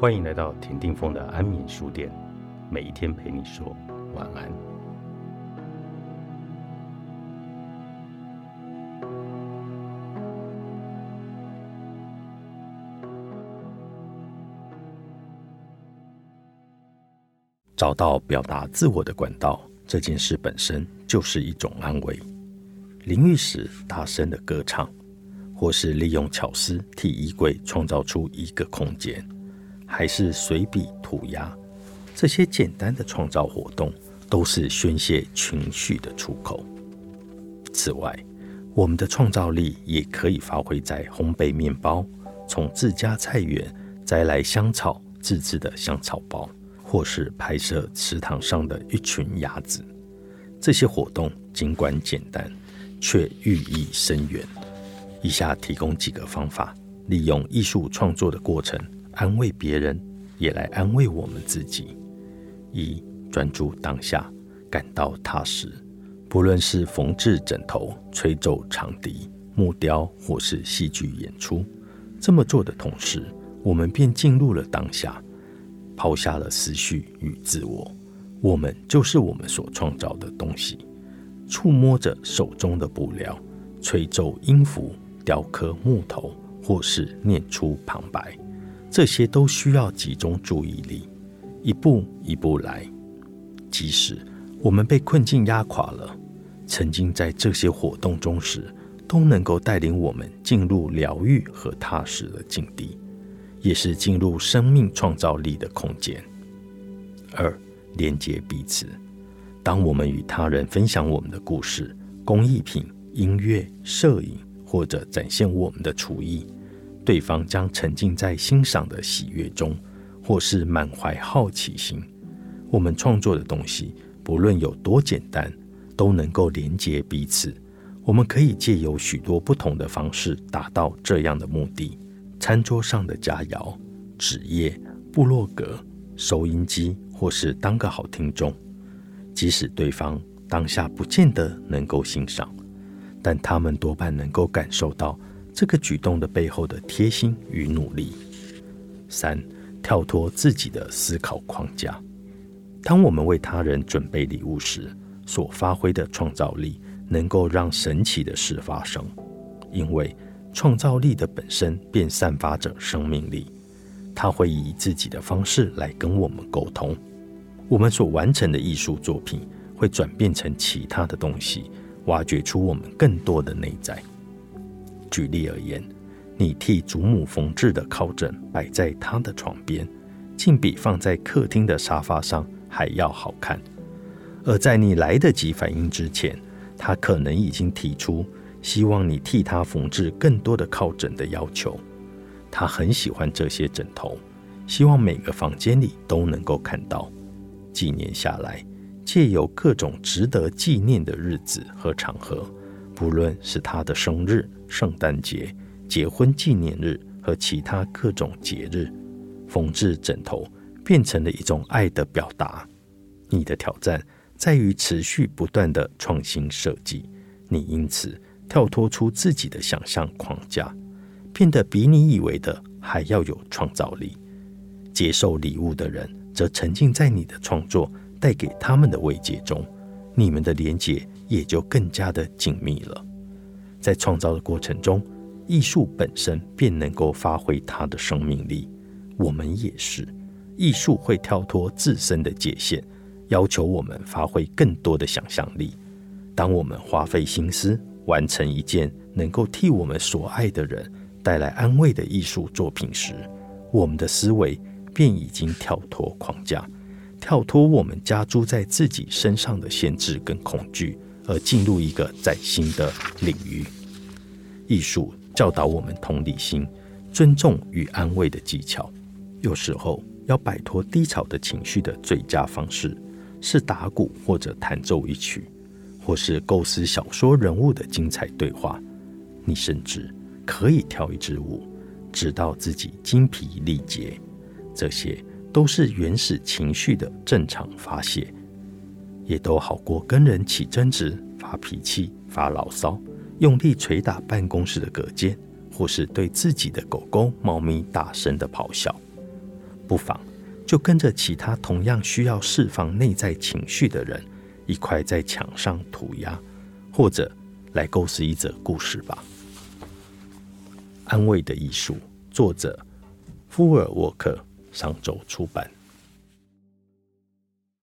欢迎来到田定峰的安眠书店，每一天陪你说晚安。找到表达自我的管道，这件事本身就是一种安慰。淋浴时大声的歌唱，或是利用巧思替衣柜创造出一个空间。还是随笔涂鸦，这些简单的创造活动都是宣泄情绪的出口。此外，我们的创造力也可以发挥在烘焙面包，从自家菜园摘来香草自制的香草包，或是拍摄池塘上的一群鸭子。这些活动尽管简单，却寓意深远。以下提供几个方法，利用艺术创作的过程。安慰别人，也来安慰我们自己。一专注当下，感到踏实。不论是缝制枕头、吹奏长笛、木雕，或是戏剧演出，这么做的同时，我们便进入了当下，抛下了思绪与自我。我们就是我们所创造的东西。触摸着手中的布料，吹奏音符，雕刻木头，或是念出旁白。这些都需要集中注意力，一步一步来。即使我们被困境压垮了，沉浸在这些活动中时，都能够带领我们进入疗愈和踏实的境地，也是进入生命创造力的空间。二、连接彼此。当我们与他人分享我们的故事、工艺品、音乐、摄影，或者展现我们的厨艺。对方将沉浸在欣赏的喜悦中，或是满怀好奇心。我们创作的东西，不论有多简单，都能够连接彼此。我们可以借由许多不同的方式达到这样的目的：餐桌上的佳肴、纸页、部落格、收音机，或是当个好听众。即使对方当下不见得能够欣赏，但他们多半能够感受到。这个举动的背后的贴心与努力。三、跳脱自己的思考框架。当我们为他人准备礼物时，所发挥的创造力能够让神奇的事发生，因为创造力的本身便散发着生命力。它会以自己的方式来跟我们沟通。我们所完成的艺术作品会转变成其他的东西，挖掘出我们更多的内在。举例而言，你替祖母缝制的靠枕摆在她的床边，竟比放在客厅的沙发上还要好看。而在你来得及反应之前，她可能已经提出希望你替她缝制更多的靠枕的要求。她很喜欢这些枕头，希望每个房间里都能够看到。几年下来，借由各种值得纪念的日子和场合。不论是他的生日、圣诞节、结婚纪念日和其他各种节日，缝制枕头变成了一种爱的表达。你的挑战在于持续不断的创新设计，你因此跳脱出自己的想象框架，变得比你以为的还要有创造力。接受礼物的人则沉浸在你的创作带给他们的慰藉中，你们的连结。也就更加的紧密了。在创造的过程中，艺术本身便能够发挥它的生命力。我们也是，艺术会跳脱自身的界限，要求我们发挥更多的想象力。当我们花费心思完成一件能够替我们所爱的人带来安慰的艺术作品时，我们的思维便已经跳脱框架，跳脱我们加诸在自己身上的限制跟恐惧。而进入一个崭新的领域。艺术教导我们同理心、尊重与安慰的技巧。有时候，要摆脱低潮的情绪的最佳方式是打鼓或者弹奏一曲，或是构思小说人物的精彩对话。你甚至可以跳一支舞，直到自己精疲力竭。这些都是原始情绪的正常发泄。也都好过跟人起争执、发脾气、发牢骚、用力捶打办公室的隔间，或是对自己的狗狗、猫咪大声的咆哮。不妨就跟着其他同样需要释放内在情绪的人，一块在墙上涂鸦，或者来构思一则故事吧。安慰的艺术，作者：福尔沃克，上周出版。